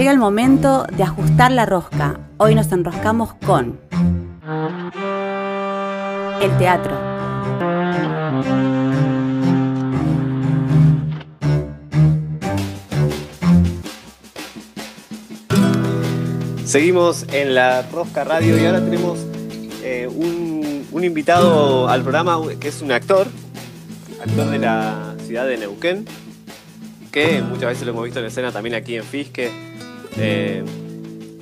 Llega el momento de ajustar la rosca. Hoy nos enroscamos con el teatro. Seguimos en la Rosca Radio y ahora tenemos eh, un, un invitado al programa que es un actor, actor de la ciudad de Neuquén, que muchas veces lo hemos visto en escena también aquí en Fisque. Eh,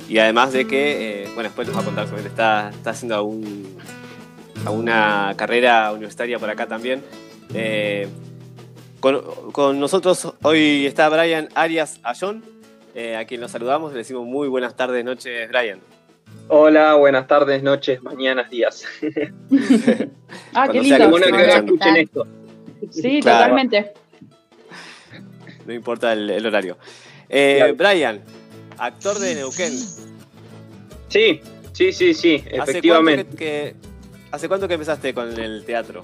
y además de que, eh, bueno, después nos va a contar sobre está, está haciendo algún- alguna carrera universitaria por acá también. Eh, con, con nosotros hoy está Brian Arias Ayón, eh, a quien nos saludamos. Le decimos muy buenas tardes, noches, Brian. Hola, buenas tardes, noches, mañanas, días. Ah, qué Cuando lindo. bueno que Hola, ¿qué escuchen esto. Sí, Claro. totalmente. No importa el, el horario. Eh, Claro. Brian, actor de Neuquén. Sí, sí, sí, sí, ¿Hace cuánto efectivamente. que, que- ¿Hace cuánto que empezaste con el teatro?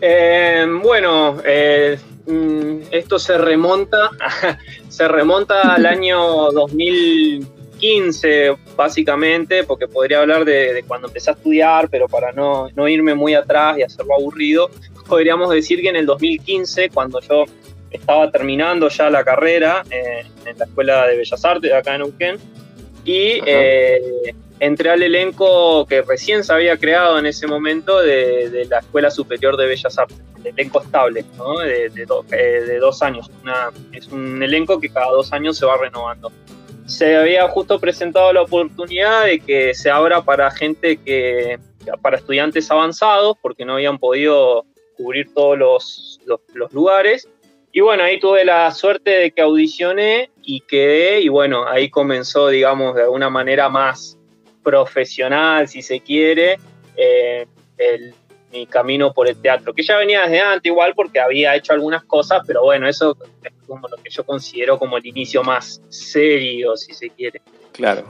Eh, bueno, eh, mm, esto se remonta, se remonta al año 2015, básicamente, porque podría hablar de, de cuando empecé a estudiar, pero para no, no irme muy atrás y hacerlo aburrido, podríamos decir que en el 2015, cuando yo estaba terminando ya la carrera eh, en la Escuela de Bellas Artes de acá en Neuquén, y eh, entré al elenco que recién se había creado en ese momento de, de la Escuela Superior de Bellas Artes, el elenco estable, ¿no? de, de do- eh, de dos años. Una- es un elenco que cada dos años se va renovando. Se había justo presentado la oportunidad de que se abra para gente que, para estudiantes avanzados, porque no habían podido cubrir todos los, los, los lugares. Y bueno, ahí tuve la suerte de que audicioné y quedé, y bueno, ahí comenzó, digamos, de alguna manera más profesional, si se quiere, eh, el- mi camino por el teatro, que ya venía desde antes igual porque había hecho algunas cosas, pero bueno, eso es como lo que yo considero como el inicio más serio, si se quiere. Claro.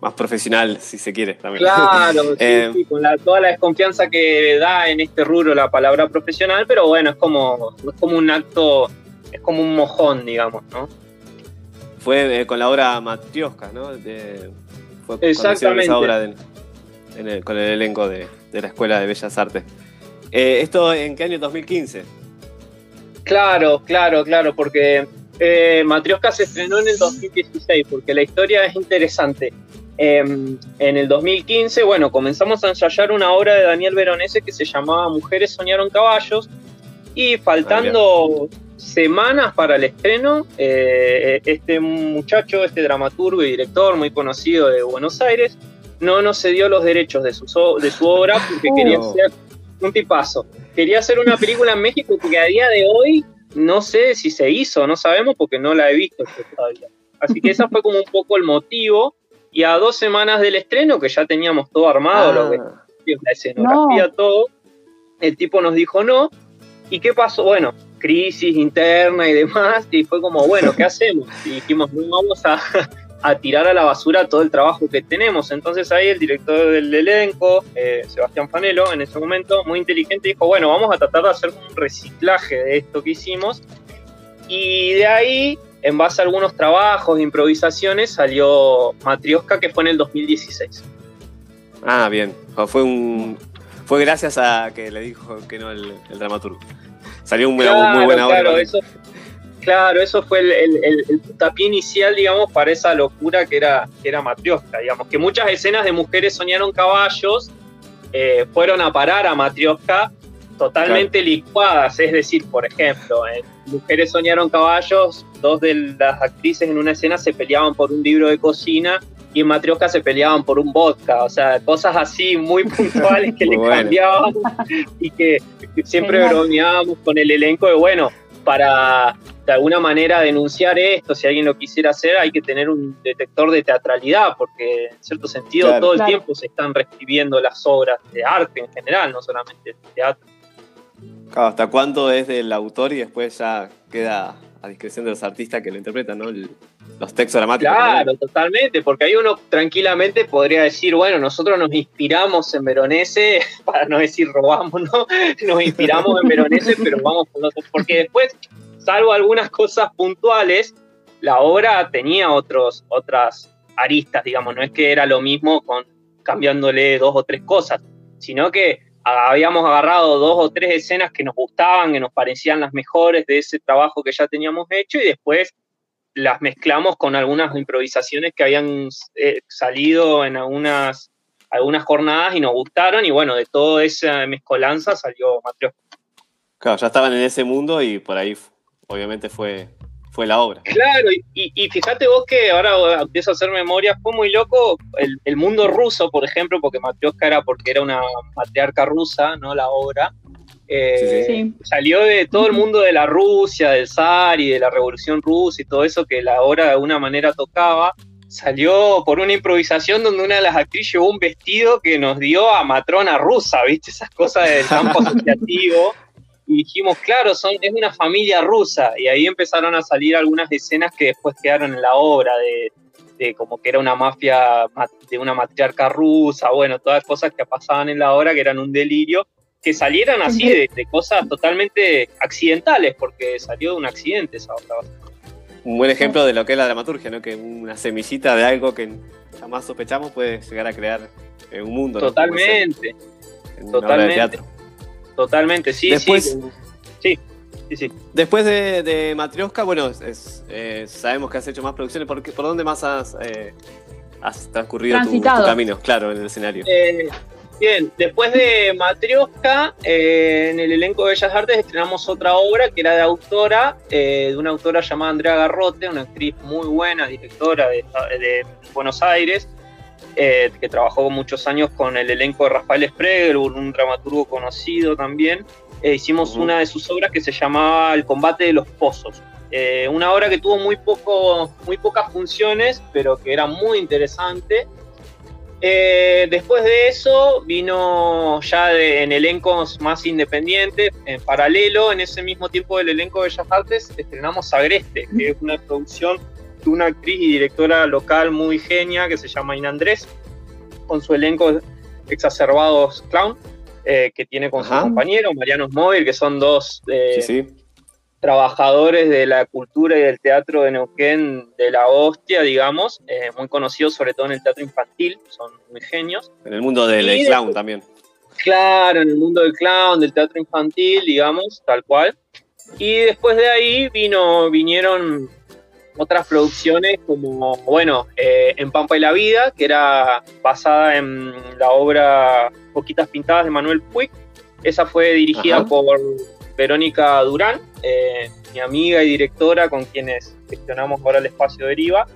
Más profesional, si se quiere también. Claro, sí, Eh, sí, con la- toda la desconfianza que da en este rubro la palabra profesional, pero bueno, es como, es como un acto, es como un mojón, digamos, ¿no? Fue eh, con la obra Matrioska, ¿no? De- fue Exactamente. esa obra de- en el- con el elenco de, de la Escuela de Bellas Artes. Eh, ¿Esto en qué año? 2015. Claro, claro, claro, porque eh, Matrioska se estrenó en el 2016, porque la historia es interesante. Eh, en el 2015, bueno, comenzamos a ensayar una obra de Daniel Veronese que se llamaba Mujeres soñaron caballos, y faltando semanas para el estreno, eh, este muchacho, este dramaturgo y director muy conocido de Buenos Aires, no nos cedió los derechos de su, de su obra porque Oh. quería hacer un tipazo. Quería hacer una película en México que a día de hoy no sé si se hizo, no sabemos porque no la he visto todavía. Así que ese fue como un poco el motivo. Y a dos semanas del estreno, que ya teníamos todo armado, lo que Ah, la escenografía, No. todo, el tipo nos dijo no. ¿Y qué pasó? Bueno, crisis interna y demás, y fue como, bueno, ¿qué hacemos? Y dijimos, no vamos a, a tirar a la basura todo el trabajo que tenemos. Entonces ahí el director del elenco, eh, Sebastián Fanelo, en ese momento, muy inteligente, dijo, bueno, vamos a tratar de hacer un reciclaje de esto que hicimos. Y de ahí, en base a algunos trabajos, improvisaciones, salió Matrioska, que fue en el 2016. ah, bien. Fue un. Fue gracias a que le dijo que no el, el dramaturgo. Salió una Claro, muy buena obra. claro, eso, claro, eso fue el, el, inicial, digamos, para esa locura que era, que era Matrioska, digamos, que muchas escenas de mujeres soñaron caballos eh, fueron a parar a Matrioska totalmente licuadas, es decir, por ejemplo, en Mujeres soñaron caballos, dos de las actrices en una escena se peleaban por un libro de cocina y en Matrioska se peleaban por un vodka, o sea, cosas así muy puntuales que Muy le bueno. cambiábamos y que siempre Genial. bromeábamos con el elenco de, bueno, para de alguna manera denunciar esto, si alguien lo quisiera hacer, hay que tener un detector de teatralidad, porque en cierto sentido Claro. todo el Claro. tiempo se están reescribiendo las obras de arte en general, no solamente de teatro. Claro, ¿Hasta cuándo es del autor y después ya queda a discreción de los artistas que lo interpretan, ¿no? Los textos dramáticos. Claro, totalmente, porque ahí uno tranquilamente podría decir, bueno, nosotros nos inspiramos en Veronese, para no decir robamos, ¿no? Nos inspiramos en Veronese, pero vamos con otros, porque después, salvo algunas cosas puntuales, la obra tenía otros, otras aristas, digamos, no es que era lo mismo con cambiándole dos o tres cosas, sino que habíamos agarrado dos o tres escenas que nos gustaban, que nos parecían las mejores de ese trabajo que ya teníamos hecho y después las mezclamos con algunas improvisaciones que habían eh, salido en algunas, algunas jornadas y nos gustaron y bueno, de toda esa mezcolanza salió Mateo. Claro, ya estaban en ese mundo y por ahí obviamente fue, fue la obra. Claro, y, fíjate vos que ahora empiezo a hacer memoria, fue muy loco el, mundo ruso, por ejemplo, porque Matrioska era porque era una matriarca rusa, ¿no? La obra. Eh, salió de todo el mundo de la Rusia, del zar y de la revolución rusa y todo eso que la obra de alguna manera tocaba. Salió por una improvisación donde una de las actrices llevó un vestido que nos dio a matrona rusa, ¿viste? Esas cosas del campo asociativo y dijimos, claro, son, es una familia rusa. Y ahí empezaron a salir algunas escenas que después quedaron en la obra, de, como que era una mafia de una matriarca rusa, bueno, todas cosas que pasaban en la obra que eran un delirio, que salieran así de, cosas totalmente accidentales, porque salió de un accidente esa obra. Un buen ejemplo de lo que es la dramaturgia, ¿no? Que una semillita de algo que jamás sospechamos puede llegar a crear eh, un mundo. Totalmente. Totalmente. teatro. Totalmente, sí, Después, sí. Sí, sí, Después de, de Matrioska, bueno, eh, sabemos que has hecho más producciones. ¿Por, por dónde más has, eh, transcurrido tu, camino? Claro, en el escenario. Eh, bien, después de Matrioska, en el elenco de Bellas Artes estrenamos otra obra que era de autora, de una autora llamada Andrea Garrote, una actriz muy buena, directora de, de Buenos Aires, eh, que trabajó muchos años con el elenco de Rafael Spreger, un dramaturgo conocido también. Eh, hicimos una de sus obras que se llamaba El combate de los pozos. Eh, una obra que tuvo muy, poco, muy pocas funciones, pero que era muy interesante. después de eso vino ya en elencos más independientes, en paralelo, en ese mismo tiempo del elenco de Bellas Artes, estrenamos Agreste, que es una producción una actriz y directora local muy genia que se llama Ina Andrés, con su elenco exacerbados clown, eh, que tiene con su compañero Mariano Móvil, que son dos eh, trabajadores de la cultura y del teatro de Neuquén de la hostia, digamos, eh, muy conocidos sobre todo en el teatro infantil, son muy genios. En el mundo del clown también. Claro, en el mundo del clown, del teatro infantil, digamos, tal cual. Y después de ahí vino, vinieron otras producciones como, bueno, eh, En Pampa y la Vida, que era basada en la obra Poquitas Pintadas de Manuel Puig. Esa fue dirigida por Verónica Durán, eh, mi amiga y directora con quienes gestionamos ahora el espacio Deriva.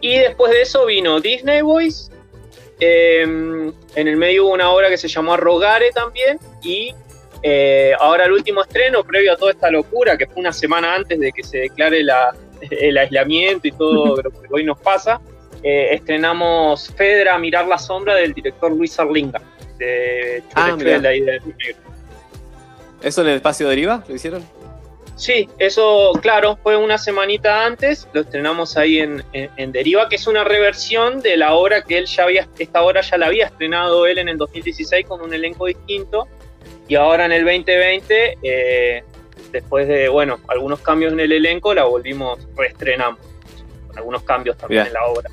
Y después de eso vino Disney Boys. Em, en el medio hubo una obra que se llamó Arrogare también. Y eh, ahora el último estreno, previo a toda esta locura, que fue una semana antes de que se declare la, el aislamiento y todo lo que hoy nos pasa, eh, estrenamos Fedra Mirar la Sombra del director Luis Arlinga, de ah, la idea ¿Eso en el espacio Deriva lo hicieron? Sí, eso, claro, fue una semanita antes, lo estrenamos ahí en, Deriva, que es una reversión de la obra que él ya había, esta obra ya la había estrenado él en el 2016 con un elenco distinto, y ahora en el 2020 eh, después de, bueno, algunos cambios en el elenco, la volvimos, reestrenamos. Con algunos cambios también en la obra.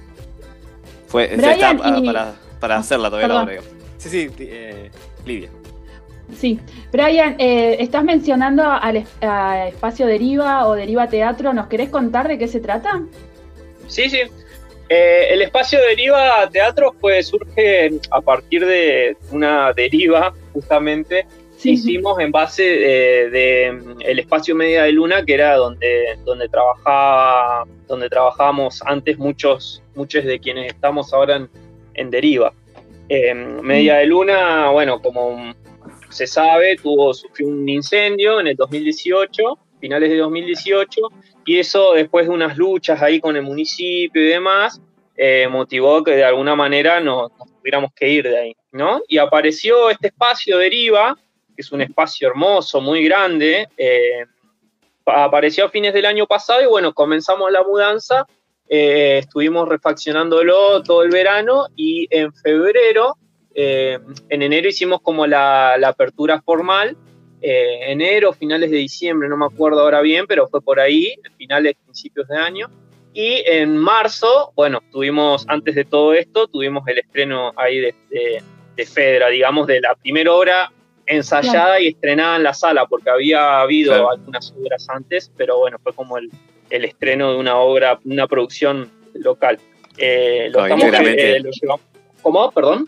Fue, está para, para, hacerla todavía la obra. Sí, sí, eh, Lidia. Sí, Brian, eh, estás mencionando al espacio Deriva o Deriva Teatro, ¿nos querés contar de qué se trata? Sí, sí. Eh, el espacio Deriva Teatro pues, surge a partir de una deriva, justamente, hicimos en base de, mm, el espacio Media de Luna, que era donde, donde trabajaba, donde trabajábamos antes muchos, muchos de quienes estamos ahora en, deriva. Em, Media de Luna, bueno, como se sabe, tuvo, sufrió un incendio en el 2018, finales de 2018, y eso después de unas luchas ahí con el municipio y demás, eh, motivó que de alguna manera nos, nos, tuviéramos que ir de ahí, ¿no? Y apareció este espacio deriva, que es un espacio hermoso, muy grande. Eh, apareció a fines del año pasado y bueno, comenzamos la mudanza, eh, estuvimos refaccionándolo todo el verano y en febrero, eh, en enero hicimos como la, apertura formal, enero, finales de diciembre, no me acuerdo ahora bien, pero fue por ahí, finales, principios de año. Y en marzo, bueno, tuvimos, antes de todo esto, tuvimos el estreno ahí de, de, Fedra, digamos, de la primera obra ensayada y estrenada en la sala, porque había habido algunas obras antes, pero bueno, fue como el, el estreno de una obra, una producción local. Eh, lo, estamos, eh, lo llevamos. ¿Cómo? Perdón.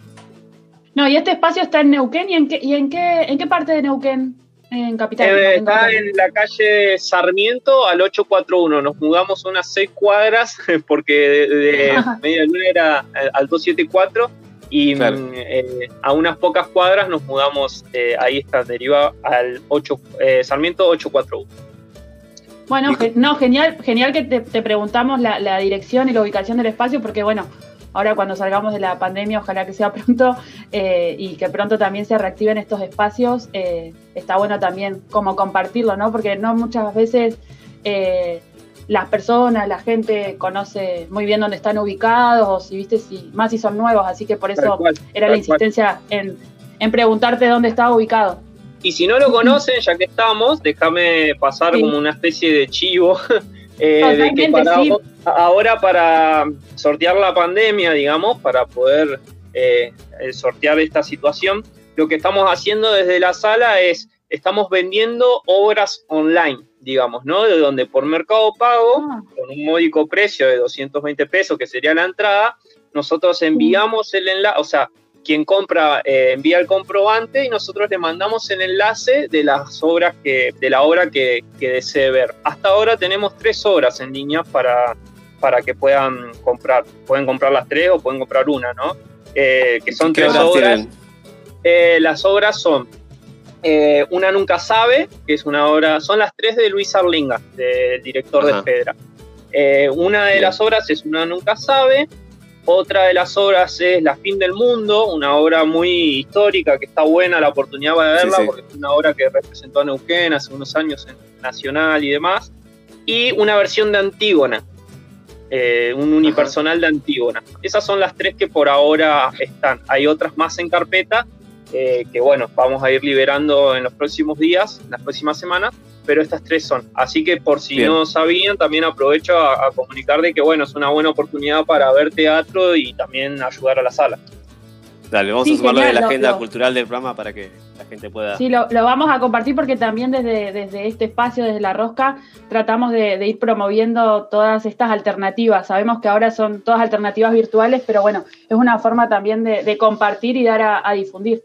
No, y este espacio está en Neuquén, ¿y en qué, y en qué, en qué parte de Neuquén? En Capital. Eh, está en la calle Sarmiento al 841. Nos mudamos unas seis cuadras porque de, Media Luna era al 274 y mm, a unas pocas cuadras nos mudamos, ahí está, deriva al 8, Sarmiento 841. Bueno, no, genial, genial que te, preguntamos la, dirección y la ubicación del espacio, porque bueno, ahora cuando salgamos de la pandemia, ojalá que sea pronto eh, y que pronto también se reactiven estos espacios, eh, está bueno también como compartirlo, ¿no? Porque no muchas veces eh, las personas, la gente conoce muy bien dónde están ubicados, o si viste, si, más si son nuevos, así que por eso era la insistencia en, en preguntarte dónde estaba ubicado. Y si no lo conocen, ya que estamos, déjame pasar como una especie de chivo. Eh, de que ahora para sortear la pandemia, digamos, para poder eh, eh, sortear esta situación, lo que estamos haciendo desde la sala es, estamos vendiendo obras online, digamos, ¿no? De donde por Mercado Pago, ah. con un módico precio de 220 pesos, que sería la entrada, nosotros enviamos el enlace, o sea, quien compra eh, envía el comprobante y nosotros le mandamos el enlace de las obras que, de la obra que, desee ver. Hasta ahora tenemos tres obras en línea para, para que puedan comprar. Pueden comprar las tres o pueden comprar una, ¿no? Eh, que son tres obras. Eh, las obras son Una Nunca Sabe, que es una obra, son las tres de Luis Arlinga, del director de Fedra. una de las obras es Una Nunca Sabe, otra de las obras es La fin del mundo, una obra muy histórica que está buena la oportunidad de verla porque es una obra que representó a Neuquén hace unos años en Nacional y demás. Y una versión de Antígona, eh, un unipersonal de Antígona. Esas son las tres que por ahora están. Hay otras más en carpeta eh, que bueno, vamos a ir liberando en los próximos días, en las próximas semanas, pero estas tres son. Así que por si no sabían, también aprovecho a, comunicar de que bueno, es una buena oportunidad para ver teatro y también ayudar a la sala. Dale, vamos a sumarlo en la agenda cultural del programa para que la gente pueda. Sí, lo, vamos a compartir porque también desde, desde este espacio, desde la rosca, tratamos de, ir promoviendo todas estas alternativas. Sabemos que ahora son todas alternativas virtuales, pero bueno, es una forma también de, compartir y dar a, difundir.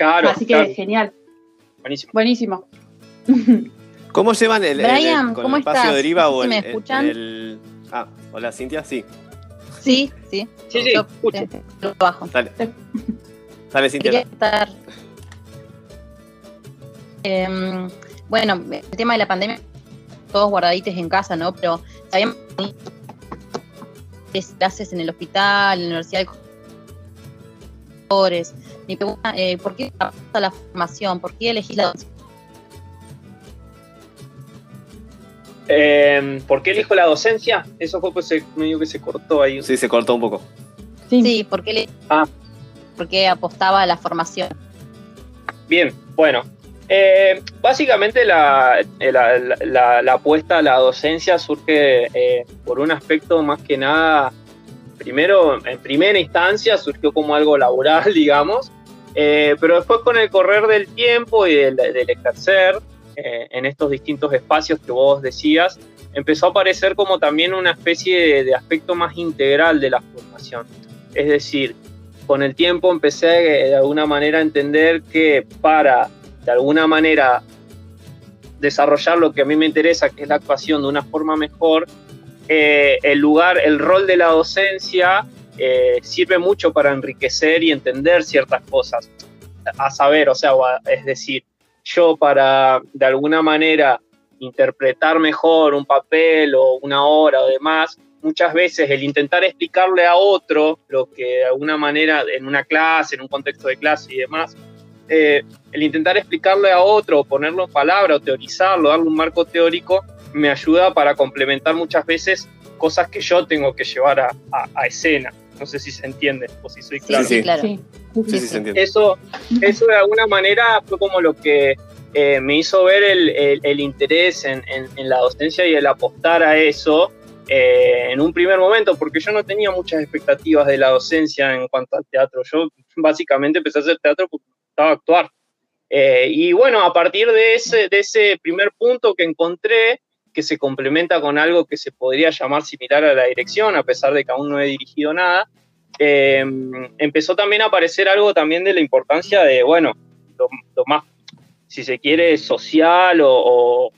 Claro. Así que genial. Buenísimo. Buenísimo. ¿Cómo llevan el, Brian, con el espacio deriva o el, me escuchan? Ah, hola Cintia, sí. Sí, sí. Sí, sí, escucho. Lo bajo. Dale. Dale, Cintia. Quería estar... Em, bueno, el tema de la pandemia, todos guardaditos en casa, ¿no? Pero sabíamos clases en el hospital, en la universidad de Mi pregunta, eh, ¿por qué la formación? ¿Por qué elegís la Eh, ¿Por qué elijo la docencia? Eso fue pues medio que se cortó ahí. Sí, se cortó un poco. Sí, ¿por qué, le, ah. porque apostaba a la formación? Bien, bueno. Eh, básicamente la, la, apuesta a la docencia surge eh, por un aspecto más que nada, primero, en primera instancia surgió como algo laboral, digamos, eh, pero después con el correr del tiempo y del, del ejercer, eh, en estos distintos espacios que vos decías, empezó a aparecer como también una especie de, aspecto más integral de la formación. Es decir, con el tiempo empecé de alguna manera a entender que para, de alguna manera, desarrollar lo que a mí me interesa, que es la actuación de una forma mejor, eh, el lugar, el rol de la docencia eh, sirve mucho para enriquecer y entender ciertas cosas. A saber, o sea, es decir, yo para de alguna manera interpretar mejor un papel o una obra o demás, muchas veces el intentar explicarle a otro lo que de alguna manera en una clase, en un contexto de clase y demás, eh, el intentar explicarle a otro, ponerlo en palabra o teorizarlo, darle un marco teórico, me ayuda para complementar muchas veces cosas que yo tengo que llevar a escena. No sé si se entiende o si soy claro. Sí, sí, claro. Eso, eso de alguna manera fue como lo que eh, me hizo ver el, interés en, la docencia y el apostar a eso. eh, en un primer momento, porque yo no tenía muchas expectativas de la docencia en cuanto al teatro. Yo básicamente empecé a hacer teatro porque estaba a actuar. Eh, y bueno, a partir de ese, de ese primer punto que encontré, que se complementa con algo que se podría llamar similar a la dirección, a pesar de que aún no he dirigido nada, eh, empezó también a aparecer algo también de la importancia de, bueno, lo, más, si se quiere, social o,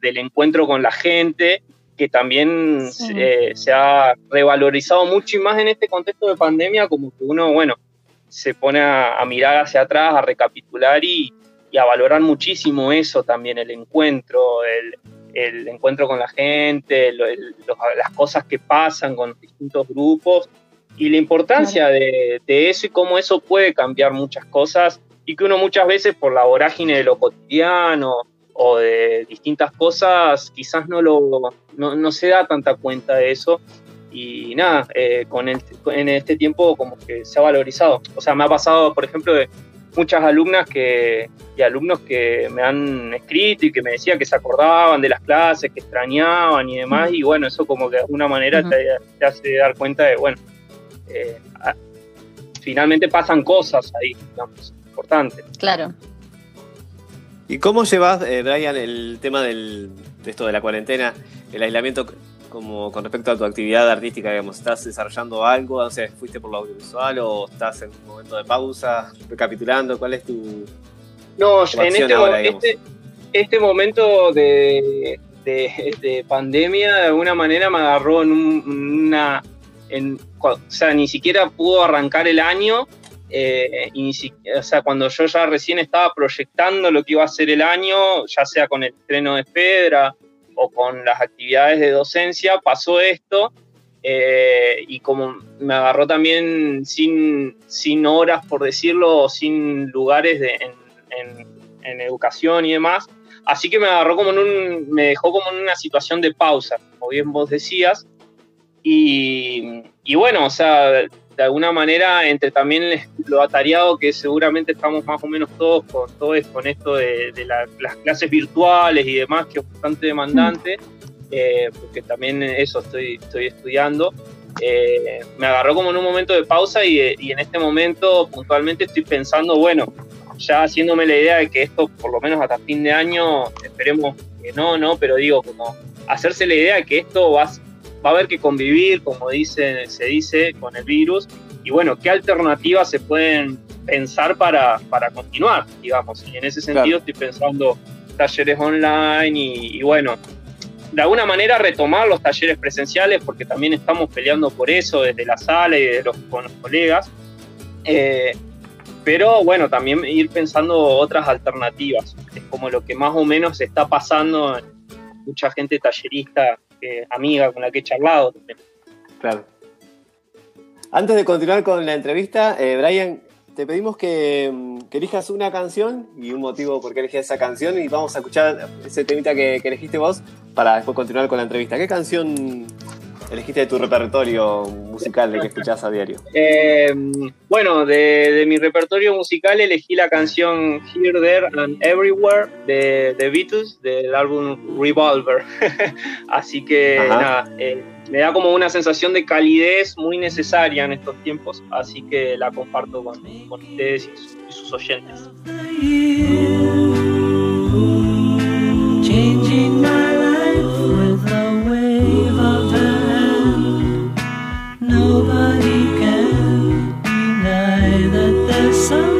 del encuentro con la gente, que también eh, se ha revalorizado mucho y más en este contexto de pandemia, como que uno, bueno, se pone a, mirar hacia atrás, a recapitular y, a valorar muchísimo eso también, el encuentro, el, encuentro con la gente, las cosas que pasan con distintos grupos y la importancia de, eso y cómo eso puede cambiar muchas cosas y que uno muchas veces por la vorágine de lo cotidiano o de distintas cosas quizás no, lo, no se da tanta cuenta de eso y nada, eh, con en este tiempo como que se ha valorizado. O sea, me ha pasado, por ejemplo, de muchas alumnas que, y alumnos que me han escrito y que me decían que se acordaban de las clases, que extrañaban y demás, y bueno, eso como que de alguna manera te, hace dar cuenta de, bueno, eh, finalmente pasan cosas ahí, digamos, importantes. Claro. ¿Y cómo llevas, eh, Brian, el tema del, de esto de la cuarentena, el aislamiento como con respecto a tu actividad artística, digamos, ¿estás desarrollando algo? No sé, ¿fuiste por lo audiovisual o estás en un momento de pausa, recapitulando? ¿Cuál es tu, no, en este, este, este, momento de, de, pandemia, de alguna manera me agarró en una... En, o sea, ni siquiera pudo arrancar el año eh, y o sea, cuando yo ya recién estaba proyectando lo que iba a ser el año, ya sea con el estreno de Fedra o con las actividades de docencia, pasó esto eh, y como me agarró también sin, sin horas, por decirlo, sin lugares en, educación y demás, así que me agarró como en un, me dejó como en una situación de pausa, como bien vos decías, y, y bueno, o sea, de alguna manera, entre también lo atareado que seguramente estamos más o menos todos con todo con esto de, las clases virtuales y demás, que es bastante demandante, eh, porque también eso estoy, estoy estudiando. Eh, me agarró como en un momento de pausa y, en este momento puntualmente estoy pensando, bueno, ya haciéndome la idea de que esto por lo menos hasta fin de año, esperemos que no, no, pero digo, como hacerse la idea de que esto va, va a haber que convivir, como dice, se dice, con el virus. Y bueno, ¿qué alternativas se pueden pensar para, para continuar, digamos? Y en ese sentido estoy pensando talleres online y, bueno, de alguna manera retomar los talleres presenciales, porque también estamos peleando por eso desde la sala y de los, con los colegas. Eh, pero bueno, también ir pensando otras alternativas. Es como lo que más o menos está pasando en mucha gente tallerista amiga con la que he charlado Claro. Antes de continuar con la entrevista, eh, Brian, te pedimos que, mm, que, elijas una canción y un motivo por qué elegías esa canción y vamos a escuchar ese temita que elegiste vos para después continuar con la entrevista. ¿Qué canción elegiste de tu repertorio musical de que escuchás a diario? Eh, bueno, de, mi repertorio musical elegí la canción Here, There and Everywhere de, The Beatles del álbum Revolver. Así que nada, eh, me da como una sensación de calidez muy necesaria en estos tiempos, así que la comparto con, ustedes y sus oyentes. Bien,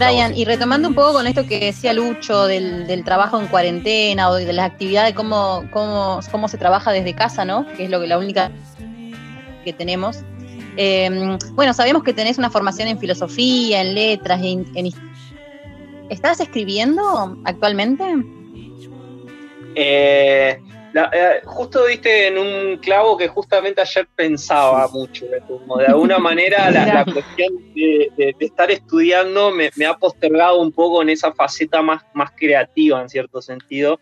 Brian, y retomando un poco con esto que decía Lucho del, trabajo en cuarentena o de las actividades, cómo, cómo, cómo se trabaja desde casa, ¿no? Que es lo que la única que tenemos. Em, bueno, sabemos que tenés una formación en filosofía, en letras, en, ¿Estás escribiendo actualmente? Eh, eh, justo viste en un clavo que justamente ayer pensaba mucho, eh, como de alguna manera la, cuestión de, estar estudiando me, ha postergado un poco en esa faceta más, más creativa en cierto sentido,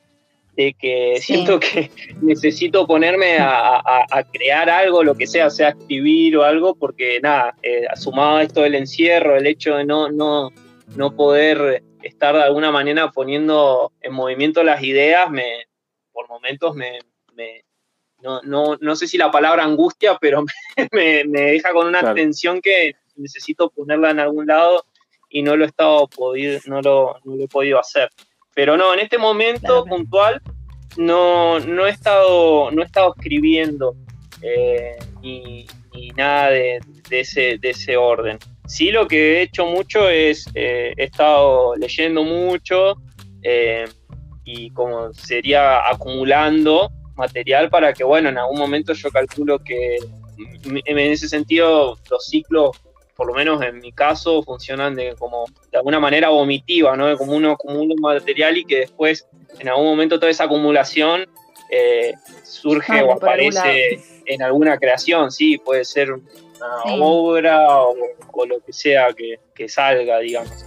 de que siento que necesito ponerme a, crear algo, lo que sea, sea escribir o algo, porque nada, eh, sumado a esto del encierro, el hecho de no, no, no poder estar de alguna manera poniendo en movimiento las ideas, me, por momentos me, no, no, no, sé si la palabra angustia, pero me, deja con una tensión que necesito ponerla en algún lado y no lo he estado podido, no lo, he podido hacer. Pero no, en este momento puntual no, no, he estado, no he estado escribiendo eh, ni, nada de, ese, de ese orden. Sí, lo que he hecho mucho es, eh, he estado leyendo mucho, eh, y como sería acumulando material para que, bueno, en algún momento yo calculo que en ese sentido los ciclos, por lo menos en mi caso, funcionan de como de alguna manera vomitiva, ¿no? Como uno acumula material y que después, en algún momento, toda esa acumulación eh, surge o aparece en alguna creación, sí, puede ser una obra o, lo que sea que, que salga, digamos.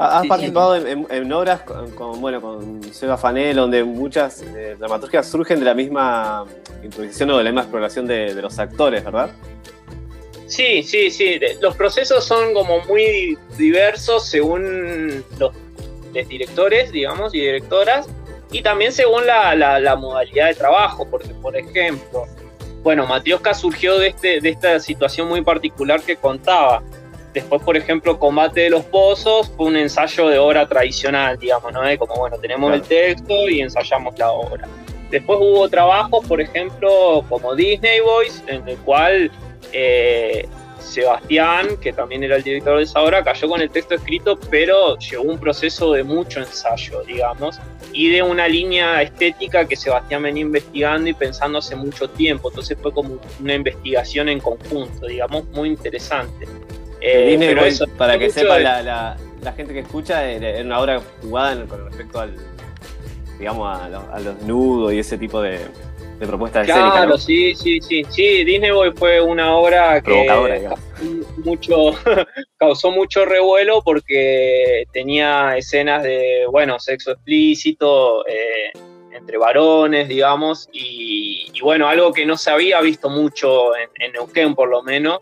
Has participado en, obras con, bueno, con Seba Fanel, donde muchas eh, dramaturgias surgen de la misma improvisación o de la misma exploración de, los actores, ¿verdad? Sí, sí, sí. Los procesos son como muy diversos según los, directores, digamos, y directoras, y también según la, la, modalidad de trabajo, porque, por ejemplo, bueno, Matioska surgió de, este, de esta situación muy particular que contaba Después, por ejemplo, Combate de los Pozos fue un ensayo de obra tradicional, digamos, ¿no? Como, bueno, tenemos el texto y ensayamos la obra. Después hubo trabajos, por ejemplo, como Disney Boys, en el cual eh, Sebastián, que también era el director de esa obra, cayó con el texto escrito, pero llevó un proceso de mucho ensayo, digamos, y de una línea estética que Sebastián venía investigando y pensando hace mucho tiempo. Entonces fue como una investigación en conjunto, digamos, muy interesante. Eh, para que sepa la, la, gente que escucha, era una obra jugada con respecto al, digamos, a, los, nudos y ese tipo de, de propuestas claro, Claro, sí, sí, sí. Sí, Disney Boy fue una obra que mucho, causó mucho revuelo porque tenía escenas de, bueno, sexo explícito eh, entre varones, digamos, y, bueno, algo que no se había visto mucho en, en Neuquén, por lo menos.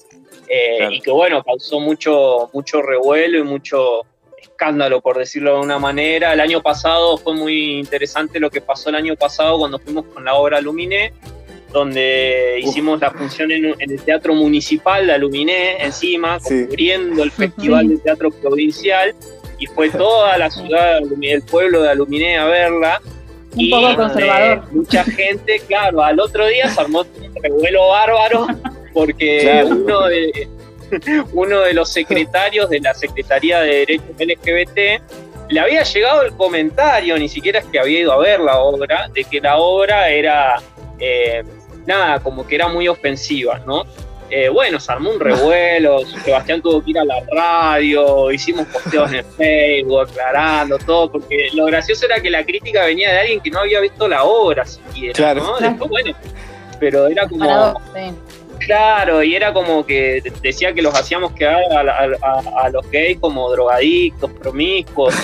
Eh, y que bueno, causó mucho, mucho revuelo y mucho escándalo, por decirlo de una manera. El año pasado fue muy interesante lo que pasó el año pasado cuando fuimos con la obra Luminé, donde hicimos la función en, el Teatro Municipal de Aluminé, encima, cubriendo el Festival de Teatro Provincial, y fue toda la ciudad, el pueblo de Aluminé a verla. Un y, poco conservador. mucha gente, claro, al otro día se armó un revuelo bárbaro porque uno, de, uno de los secretarios de la Secretaría de Derechos LGBT le había llegado el comentario, ni siquiera es que había ido a ver la obra, de que la obra era, eh, nada, como que era muy ofensiva, ¿no? Eh, bueno, se armó un revuelo, Sebastián tuvo que ir a la radio, hicimos posteos en Facebook aclarando todo, porque lo gracioso era que la crítica venía de alguien que no había visto la obra siquiera, ¿no? Después, bueno, pero era como... Claro, y era como que decía que los hacíamos quedar a, los gays como drogadictos, promiscuos,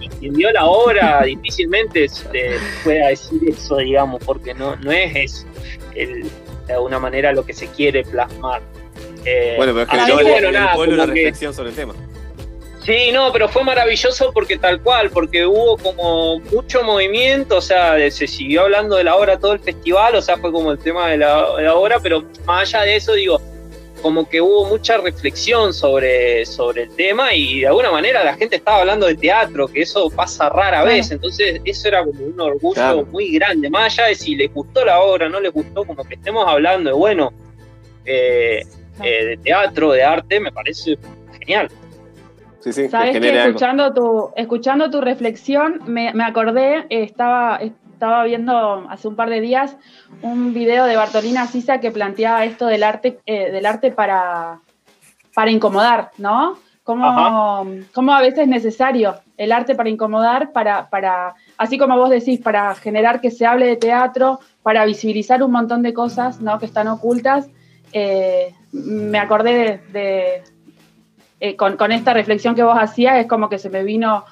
y, quien vio la obra difícilmente pueda decir eso, digamos, porque no, no es eso, de alguna manera lo que se quiere plasmar. Eh, bueno, pero es que generó una reflexión sobre el tema. Sí, no, pero fue maravilloso porque tal cual, porque hubo como mucho movimiento, o sea, se siguió hablando de la obra todo el festival, o sea, fue como el tema de la, obra, pero más allá de eso, digo, como que hubo mucha reflexión sobre, sobre el tema y de alguna manera la gente estaba hablando de teatro, que eso pasa rara vez, entonces eso era como un orgullo muy grande, más allá de si les gustó la obra, no les gustó, como que estemos hablando de, bueno, eh, eh, de teatro, de arte, me parece genial. Sabes que escuchando tu, escuchando tu reflexión, me, acordé, estaba, estaba viendo hace un par de días un video de Bartolina Sisa que planteaba esto del arte, eh, del arte para, para incomodar, ¿no? Cómo, a veces es necesario el arte para incomodar, para, para así como vos decís, para generar que se hable de teatro, para visibilizar un montón de cosas ¿no? que están ocultas, eh, me acordé de, eh, con, esta reflexión que vos hacías, es como que se me vino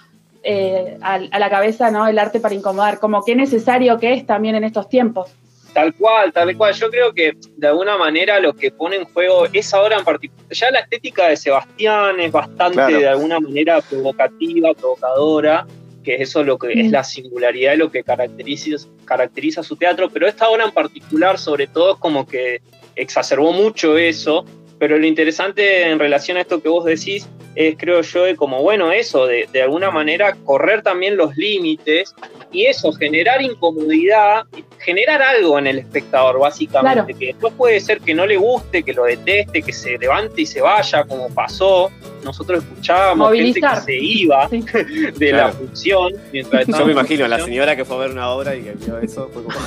eh, a, a, la cabeza ¿no? el arte para incomodar, como qué necesario que es también en estos tiempos. Tal cual, tal cual. Yo creo que de alguna manera lo que pone en juego es ahora en particular. Ya la estética de Sebastián es bastante de alguna manera provocativa, provocadora, que es eso lo que es la singularidad de lo que caracteriza, caracteriza su teatro, pero esta obra en particular, sobre todo, es como que exacerbó mucho eso. Pero lo interesante en relación a esto que vos decís es, creo yo, de como, bueno, eso, de, de alguna manera correr también los límites y eso, generar incomodidad, generar algo en el espectador, básicamente, que después puede ser que no le guste, que lo deteste, que se levante y se vaya, como pasó. Nosotros escuchábamos gente que se iba de la función. Yo me imagino, la señora que fue a ver una obra y que vio eso, fue como...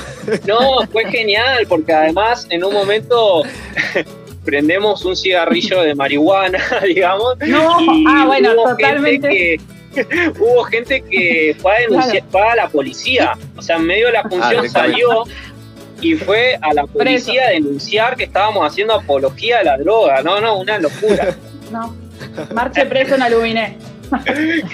No, fue genial, porque además en un momento prendemos un cigarrillo de marihuana, digamos. No, ah, bueno, totalmente. hubo gente que fue a denunciar, fue a la policía. O sea, en medio de la función ah, salió y fue a la policía a denunciar que estábamos haciendo apología de la droga. No, no, una locura. No. Marche preso en Aluminé.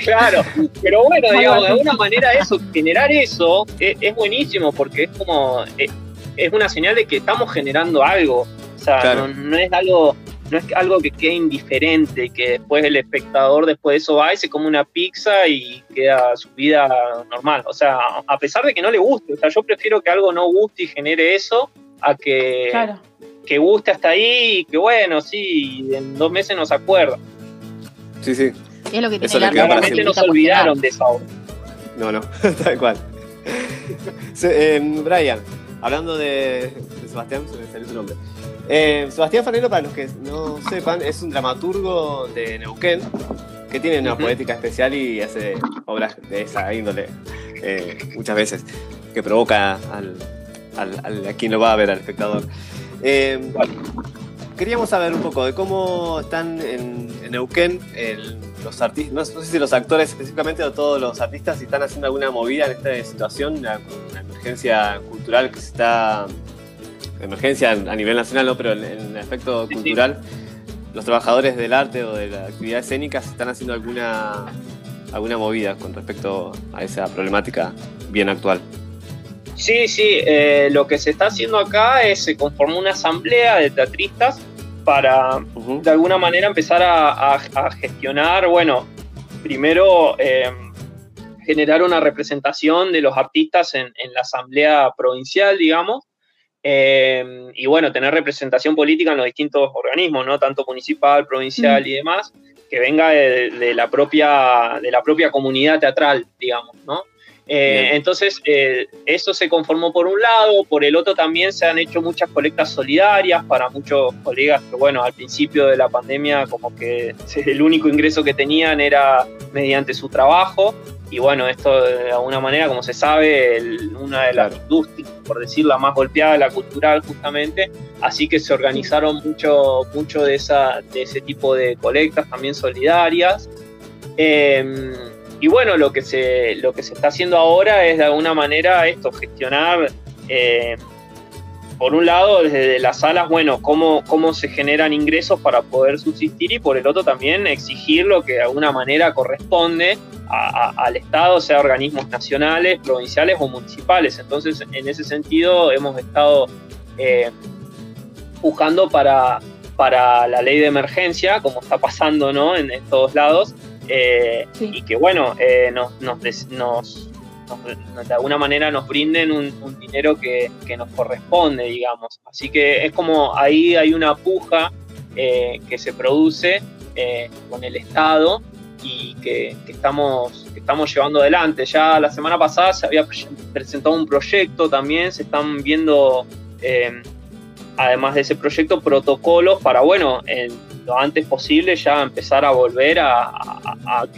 claro, pero bueno, digamos, de alguna manera eso, generar eso es, buenísimo porque es como, es, es, una señal de que estamos generando algo. O sea, no, es algo no es algo que quede indiferente, que después el espectador después de eso va y se come una pizza y queda su vida normal. O sea, a pesar de que no le guste, o sea, yo prefiero que algo no guste y genere eso a que, que guste hasta ahí y que bueno, sí, en dos meses nos acuerda. Sí, sí. es lo que tiene Claramente nos olvidaron de esa obra. No, no, tal cual. Eh, Brian, hablando de, de Sebastián, se me salió su nombre. Eh, Sebastián Farnero, para los que no sepan, es un dramaturgo de Neuquén que tiene una poética especial y hace obras de esa índole eh, muchas veces, que provoca al, a quien lo va a ver, al espectador. Eh, queríamos saber un poco de cómo están en, Neuquén los artistas, no, sé si los actores específicamente o todos los artistas, si están haciendo alguna movida en esta situación, una emergencia cultural que se está emergencia a nivel nacional, ¿no? pero en, el aspecto cultural, los trabajadores del arte o de la actividad escénica están haciendo alguna, alguna movida con respecto a esa problemática bien actual. Sí, sí, eh, lo que se está haciendo acá es se conformó una asamblea de teatristas para de alguna manera empezar a, gestionar, bueno, primero eh, generar una representación de los artistas en, en, la asamblea provincial, digamos, Em, y bueno, tener representación política en los distintos organismos, ¿no? Tanto municipal, provincial mm. y demás, que venga de, la propia, de la propia comunidad teatral, digamos, ¿no? Eh, entonces, eh, eso se conformó por un lado, por el otro también se han hecho muchas colectas solidarias para muchos colegas que, bueno, al principio de la pandemia como que el único ingreso que tenían era mediante su trabajo y bueno, esto de alguna manera, como se sabe, una de las industrias, por decirlo, la más golpeada, la cultural justamente, así que se organizaron mucho, mucho de, esa, de ese tipo de colectas también solidarias. Em, y bueno, lo que, se, lo que se está haciendo ahora es de alguna manera esto, gestionar, eh, por un lado, desde las salas, bueno, cómo, cómo se generan ingresos para poder subsistir y por el otro también exigir lo que de alguna manera corresponde al Estado, sea organismos nacionales, provinciales o municipales. Entonces, en ese sentido, hemos estado eh, buscando para, para la ley de emergencia, como está pasando ¿no? en, todos lados, eh, y que, bueno, eh, nos, nos, de alguna manera nos brinden un, dinero que, que, nos corresponde, digamos. Así que es como ahí hay una puja que se produce con el Estado y que, estamos, estamos llevando adelante. Ya la semana pasada se había presentado un proyecto también, se están viendo, eh, además de ese proyecto, protocolos para, bueno, en lo antes posible ya empezar a volver a,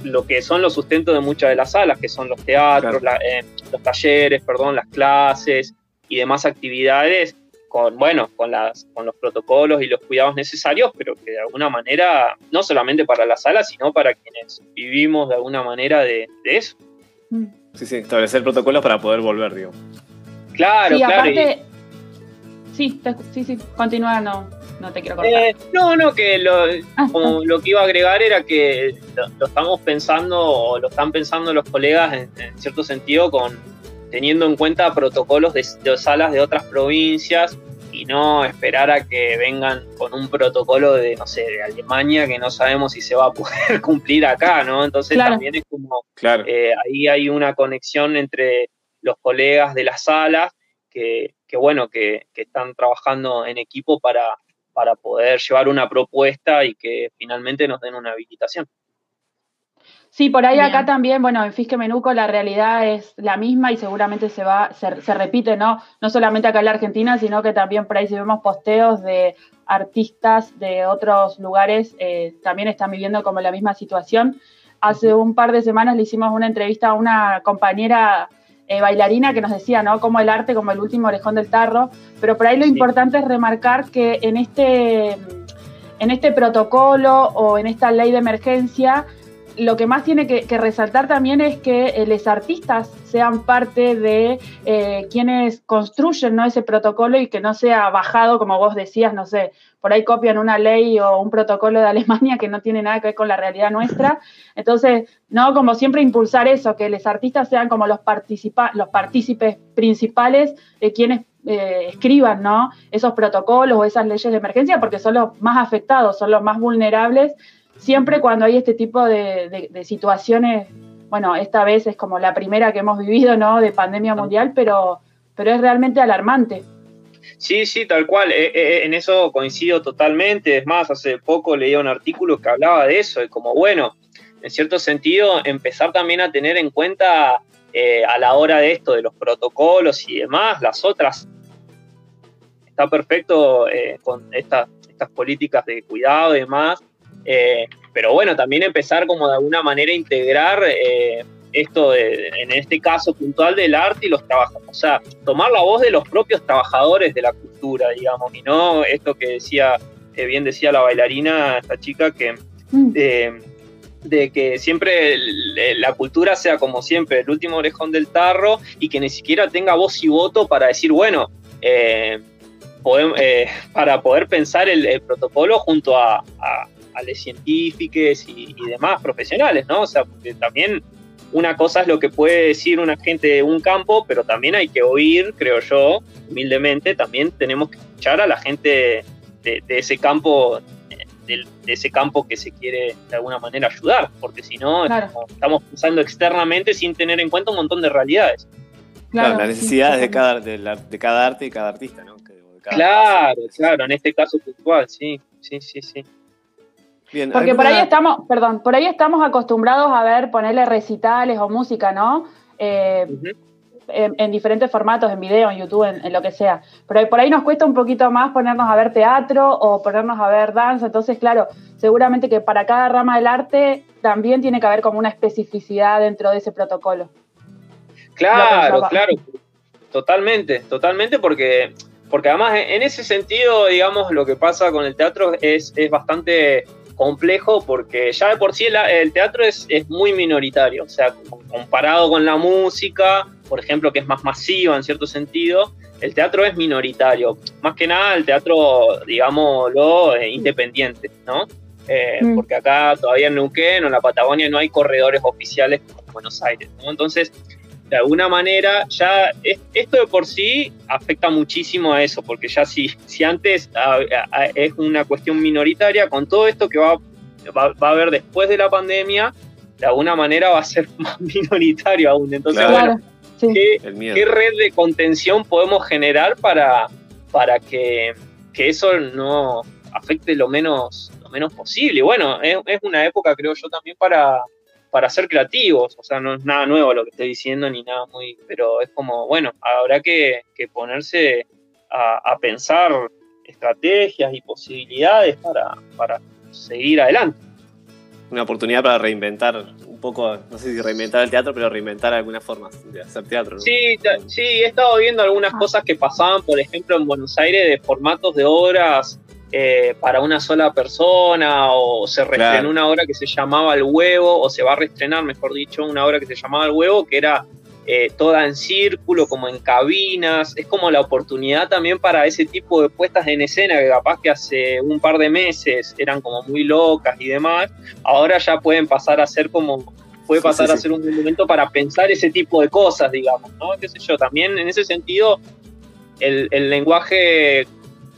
lo que son los sustentos de muchas de las salas, que son los teatros, eh, los talleres, perdón, las clases y demás actividades con, bueno, con, las, con los protocolos y los cuidados necesarios, pero que de alguna manera, no solamente para la sala, sino para quienes vivimos de alguna manera de, eso. Mm. Sí, sí, establecer protocolos para poder volver, digo. Claro, Sí, claro. y- aparte. Sí, te- sí, sí, continúa, no, no te quiero cortar. Eh, no, no, que lo, Ah, como lo que iba a agregar era que lo, lo estamos pensando, o lo están pensando los colegas en, en cierto sentido, con teniendo en cuenta protocolos de, de salas de otras provincias y no esperar a que vengan con un protocolo de, no sé, de Alemania que no sabemos si se va a poder cumplir acá, ¿no? Entonces Claro. también es como Claro. eh, ahí hay una conexión entre los colegas de las salas que, que bueno, que, que están trabajando en equipo para, para poder llevar una propuesta y que finalmente nos den una habilitación. Sí, por ahí Bien. acá también, bueno, en Fisque Menuco la realidad es la misma y seguramente se va, se, se repite, ¿no? No solamente acá en la Argentina, sino que también por ahí si vemos posteos de artistas de otros lugares, eh, también están viviendo como la misma situación. Hace un par de semanas le hicimos una entrevista a una compañera eh, bailarina que nos decía, ¿no? Como el arte, como el último orejón del tarro, pero por ahí lo Sí. importante es remarcar que en este, en este protocolo o en esta ley de emergencia, lo que más tiene que, resaltar también es que eh, los artistas sean parte de eh, quienes construyen ¿no? ese protocolo y que no sea bajado, como vos decías, no sé, por ahí copian una ley o un protocolo de Alemania que no tiene nada que ver con la realidad nuestra. Entonces, no, como siempre impulsar eso, que los artistas sean como los, participa los partícipes principales de quienes eh, escriban ¿no? esos protocolos o esas leyes de emergencia, porque son los más afectados, son los más vulnerables siempre cuando hay este tipo de, de, de, situaciones, bueno, esta vez es como la primera que hemos vivido, ¿no? De pandemia mundial, pero, pero es realmente alarmante. Sí, sí, tal cual. Eh, eh, en eso coincido totalmente. Es más, hace poco leía un artículo que hablaba de eso, y como, bueno, en cierto sentido, empezar también a tener en cuenta eh, a la hora de esto, de los protocolos y demás, las otras. Está perfecto eh, con esta, estas políticas de cuidado y demás, eh, pero bueno, también empezar como de alguna manera a integrar eh, esto, de, en este caso puntual del arte y los trabajadores, o sea, tomar la voz de los propios trabajadores de la cultura, digamos, y no esto que decía, que bien decía la bailarina, esta chica, que Mm. eh, de que siempre la cultura sea como siempre, el último orejón del tarro y que ni siquiera tenga voz y voto para decir, bueno, eh, podemos, eh, para poder pensar el, el protocolo junto a, a, a los científicos y, y, demás profesionales, ¿no? O sea, porque también una cosa es lo que puede decir una gente de un campo, pero también hay que oír, creo yo, humildemente, también tenemos que escuchar a la gente de, de ese campo de, de, ese campo que se quiere de alguna manera ayudar, porque si no claro. estamos pensando externamente sin tener en cuenta un montón de realidades. Claro, claro las necesidades sí, de, cada, de, la, de, cada arte y cada artista, ¿no? Cada claro, caso. claro, en este caso puntual, sí, sí, sí, sí. Bien, porque por ahí estamos, perdón, por ahí estamos acostumbrados a ver ponerle recitales o música, ¿no? Eh, uh -huh. en, en, diferentes formatos, en video, en YouTube, en, en, lo que sea. Pero por ahí nos cuesta un poquito más ponernos a ver teatro o ponernos a ver danza. Entonces, claro, seguramente que para cada rama del arte también tiene que haber como una especificidad dentro de ese protocolo. Claro, claro, totalmente, totalmente, porque, porque además en ese sentido, digamos, lo que pasa con el teatro es, es bastante complejo porque ya de por sí el, el teatro es, es, muy minoritario, o sea, comparado con la música, por ejemplo, que es más masiva en cierto sentido, el teatro es minoritario. Más que nada el teatro, digámoslo, eh, independiente, ¿no? Eh, mm. Porque acá todavía en Neuquén o en la Patagonia no hay corredores oficiales como en Buenos Aires, ¿no? Entonces, de alguna manera, ya es, esto de por sí afecta muchísimo a eso, porque ya si, si antes a, a, es una cuestión minoritaria, con todo esto que va, va, va, a haber después de la pandemia, de alguna manera va a ser más minoritario aún. Entonces, claro. bueno, sí. ¿qué, ¿qué, red de contención podemos generar para, para que, que eso no afecte lo menos, lo menos posible? Y bueno, es, es una época, creo yo, también para para ser creativos, o sea, no es nada nuevo lo que estoy diciendo ni nada muy, pero es como, bueno, habrá que, que ponerse a, a, pensar estrategias y posibilidades para, para seguir adelante. Una oportunidad para reinventar un poco, no sé si reinventar el teatro, pero reinventar algunas formas de hacer teatro. ¿no? Sí, sí, he estado viendo algunas cosas que pasaban, por ejemplo, en Buenos Aires, de formatos de obras eh, para una sola persona, o se reestrenó claro. una obra que se llamaba El Huevo, o se va a reestrenar, mejor dicho, una obra que se llamaba El Huevo, que era eh, toda en círculo, como en cabinas. Es como la oportunidad también para ese tipo de puestas en escena que capaz que hace un par de meses eran como muy locas y demás. Ahora ya pueden pasar a ser como puede pasar a ser un momento para pensar ese tipo de cosas, digamos, ¿no? ¿Qué sé yo? También en ese sentido, el, lenguaje,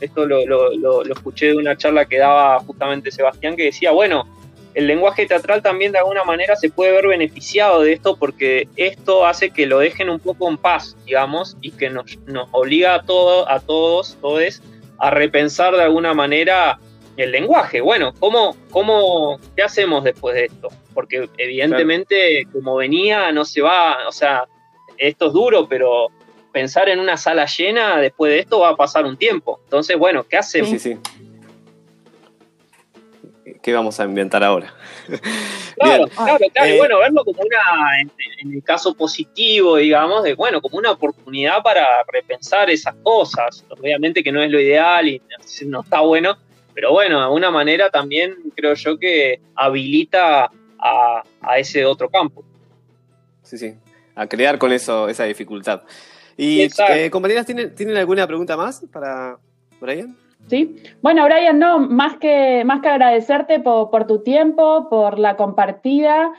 esto lo, lo, escuché de una charla que daba justamente Sebastián, que decía, bueno, el lenguaje teatral también de alguna manera se puede ver beneficiado de esto porque esto hace que lo dejen un poco en paz, digamos, y que nos, nos obliga a, todo, a todos, todos, a repensar de alguna manera el lenguaje. Bueno, ¿cómo, cómo, ¿qué hacemos después de esto? Porque evidentemente, como venía, no se va, o sea, esto es duro, pero pensar en una sala llena después de esto va a pasar un tiempo. Entonces, bueno, ¿qué hacemos? Sí, sí. ¿Qué vamos a inventar ahora? Claro, claro, claro. y eh, bueno, verlo como una, en, el caso positivo, digamos, de bueno, como una oportunidad para repensar esas cosas. Obviamente que no es lo ideal y no está bueno, pero bueno, de alguna manera también creo yo que habilita a, ese otro campo. Sí, sí, a crear con eso esa dificultad. Y eh, compañeras, ¿tienen, ¿tienen alguna pregunta más para Brian? Sí, bueno, Brian, no, más que, más que agradecerte por, tu tiempo, por la compartida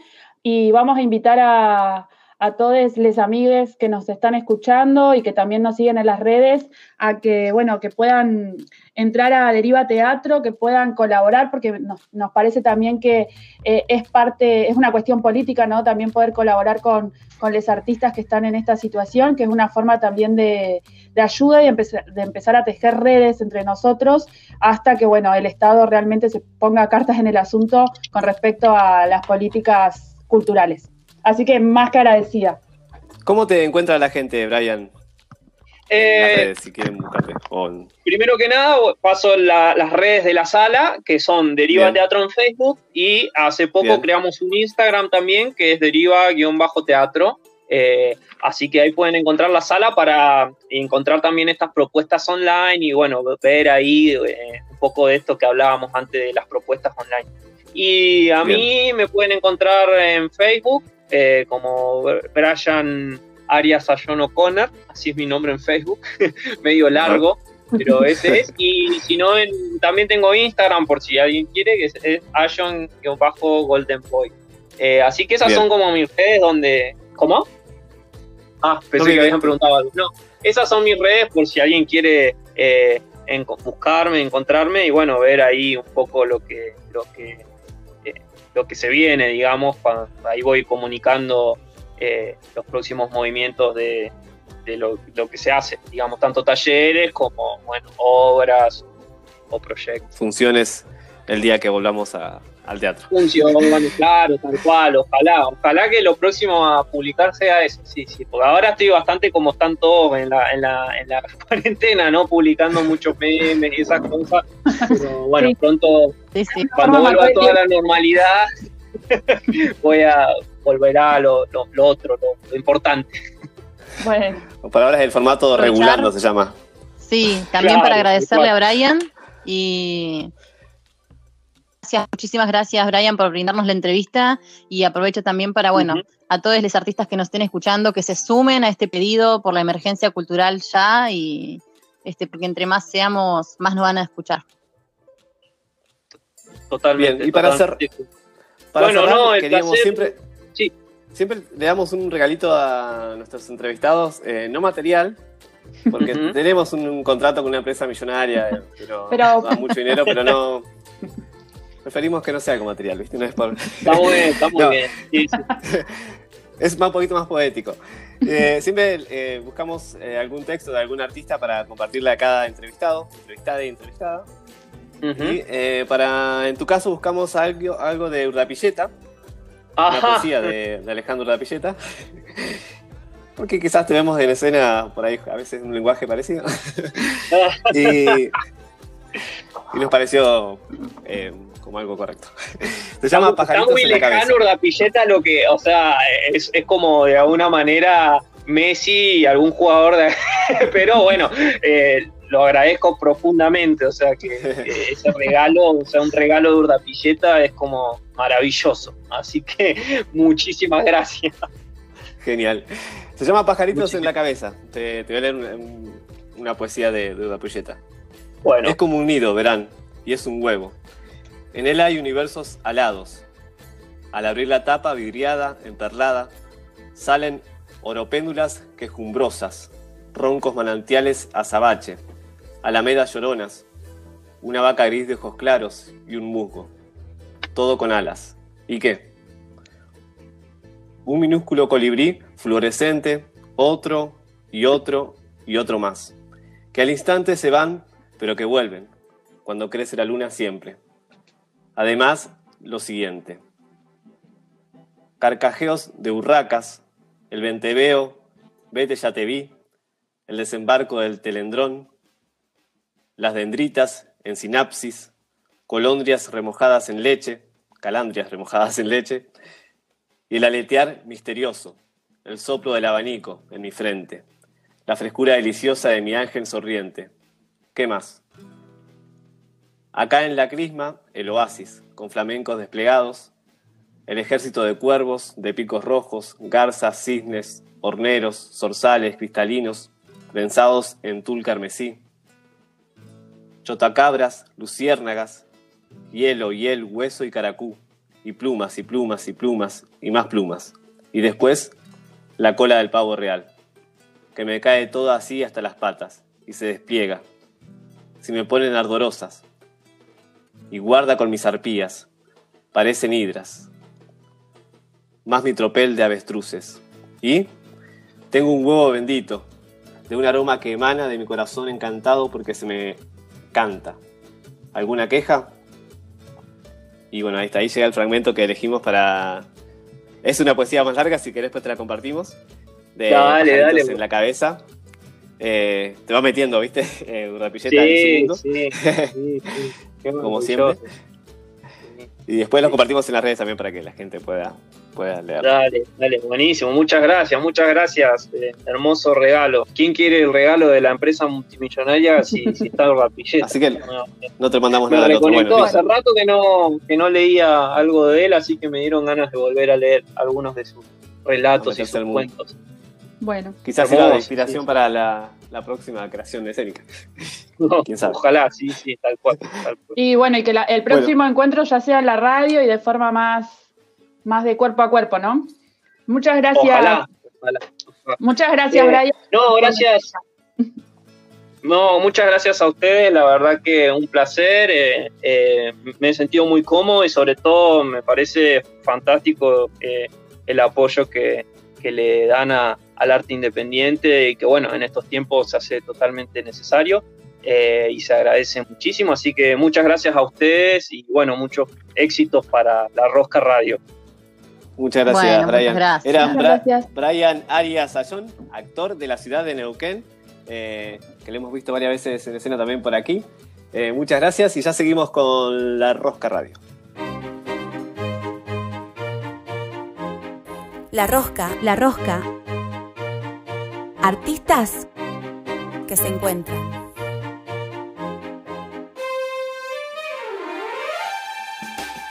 y vamos a invitar a, a todos los amigos que nos están escuchando y que también nos siguen en las redes a que, bueno, que puedan entrar a Deriva Teatro, que puedan colaborar, porque nos, parece también que eh, es parte, es una cuestión política, ¿no? También poder colaborar con, con los artistas que están en esta situación, que es una forma también de, ayuda y de empezar a tejer redes entre nosotros hasta que, bueno, el Estado realmente se ponga cartas en el asunto con respecto a las políticas culturales. Así que más que agradecida. ¿Cómo te encuentra la gente, Brian? Eh, si quieren Primero que nada, paso las redes de la sala, que son Deriva Teatro en Facebook, y hace poco creamos un Instagram también, que es Deriva-Teatro. Eh, así que ahí pueden encontrar la sala para encontrar también estas propuestas online y bueno, ver ahí eh, un poco de esto que hablábamos antes de las propuestas online. Y a mí me pueden encontrar en Facebook como Brian Arias Ayon O'Connor, así es mi nombre en Facebook, medio largo, pero ese es. Y si no, también tengo Instagram por si alguien quiere, que es, es Ayon-Golden Boy. Eh, así que esas son como mis redes donde. ¿Cómo? Ah, pensé que habían preguntado algo. No, esas son mis redes por si alguien quiere eh, buscarme, encontrarme y bueno, ver ahí un poco lo que, lo que, eh, lo que se viene, digamos. ahí voy comunicando eh, los próximos movimientos de, lo, que se hace, digamos, tanto talleres como obras o proyectos. Funciones el día que volvamos al teatro. Claro, tal cual, ojalá, ojalá que lo próximo a publicar sea eso, sí, sí, porque ahora estoy bastante como están todos en la, en la, en la cuarentena, ¿no? Publicando muchos memes y esas cosas, pero bueno, pronto, cuando vuelva toda la normalidad, voy a, volverá lo, lo, otro, lo, importante. Bueno. palabras del formato regulando se llama. Sí, también para agradecerle a Brian y gracias, muchísimas gracias Brian por brindarnos la entrevista y aprovecho también para, bueno, a todos los artistas que nos estén escuchando que se sumen a este pedido por la emergencia cultural ya y este porque entre más seamos, más nos van a escuchar. Totalmente. y para hacer, bueno, no, queríamos siempre Siempre le damos un regalito a nuestros entrevistados, eh, no material, porque tenemos un, contrato con una empresa millonaria, eh, pero, da mucho dinero, pero no. Preferimos que no sea con material, ¿viste? No es por... Está muy bien, está muy bien. es un poquito más poético. Eh, siempre buscamos algún texto de algún artista para compartirle a cada entrevistado, entrevistada y entrevistada. Y para, en tu caso, buscamos algo, algo de Urdapilleta una poesía de, Alejandro Lapilleta. Porque quizás te vemos en escena por ahí a veces un lenguaje parecido. y, nos pareció eh, como algo correcto. Se llama Pajaritos Está muy lejano Urdapilleta lo que, o sea, es, es, como de alguna manera Messi, algún jugador de... Pero bueno, eh, lo agradezco profundamente, o sea que, ese regalo, o sea, un regalo de Urdapilleta es como maravilloso, así que muchísimas gracias. Genial. Se llama Pajaritos en la cabeza. Te, voy a leer una poesía de Duda Puyeta. Bueno. Es como un nido, verán, y es un huevo. En él hay universos alados. Al abrir la tapa vidriada, emperlada, salen oropéndulas quejumbrosas, roncos manantiales azabache, alamedas lloronas, una vaca gris de ojos claros y un musgo. Todo con alas. ¿Y qué? Un minúsculo colibrí fluorescente, otro y otro y otro más, que al instante se van, pero que vuelven, cuando crece la luna siempre. Además, lo siguiente. Carcajeos de urracas, el venteveo, vete ya te vi, el desembarco del telendrón, las dendritas en sinapsis, colondrias remojadas en leche, calandrias remojadas en leche, y el aletear misterioso, el soplo del abanico en mi frente, la frescura deliciosa de mi ángel sonriente. ¿Qué más? Acá en la crisma, el oasis, con flamencos desplegados, el ejército de cuervos, de picos rojos, garzas, cisnes, horneros, zorzales, cristalinos, densados en tul carmesí, chotacabras, luciérnagas, hielo, hiel, hueso y caracú, y plumas y plumas y plumas y más plumas. Y después la cola del pavo real, que me cae toda así hasta las patas y se despliega. Si me ponen ardorosas. Y guarda con mis arpías, parecen hidras. Más mi tropel de avestruces. Y tengo un huevo bendito, de un aroma que emana de mi corazón encantado porque se me canta. ¿Alguna queja? Y bueno, ahí está, ahí llega el fragmento que elegimos para... Es una poesía más larga, si querés pues te la compartimos. De dale, dale. En la cabeza. Eh, te va metiendo, ¿viste? Eh, rapilleta sí, sí, sí, Como siempre. Y después lo compartimos en las redes también para que la gente pueda, pueda leer. Dale, dale, buenísimo. Muchas gracias, muchas gracias. Eh, hermoso regalo. ¿Quién quiere el regalo de la empresa multimillonaria si, está el rapilleta? Así que no, te mandamos nada. Me bueno, hace rato que no, que no leía algo de él, así que me dieron ganas de volver a leer algunos de sus relatos y sus cuentos. Bueno. Quizás sea la inspiración para la, la, próxima creación de escénica. ¿Quién sabe? Ojalá, sí, sí, tal cual. Y bueno, y que el próximo encuentro ya sea en la radio y de forma más, más de cuerpo a cuerpo, ¿no? Muchas gracias. Ojalá, Muchas gracias, eh, Brian. No, gracias. No, muchas gracias a ustedes, la verdad que un placer, eh, eh, me he sentido muy cómodo y sobre todo me parece fantástico el apoyo que, que le dan a, al arte independiente y que bueno, en estos tiempos se hace totalmente necesario eh, y se agradece muchísimo. Así que muchas gracias a ustedes y bueno, muchos éxitos para la Rosca Radio. Muchas gracias, Brian. Era Brian Arias Ayón, actor de la ciudad de Neuquén, eh, que le hemos visto varias veces en escena también por aquí. Eh, muchas gracias y ya seguimos con la Rosca Radio. La Rosca, la Rosca artistas que se encuentran.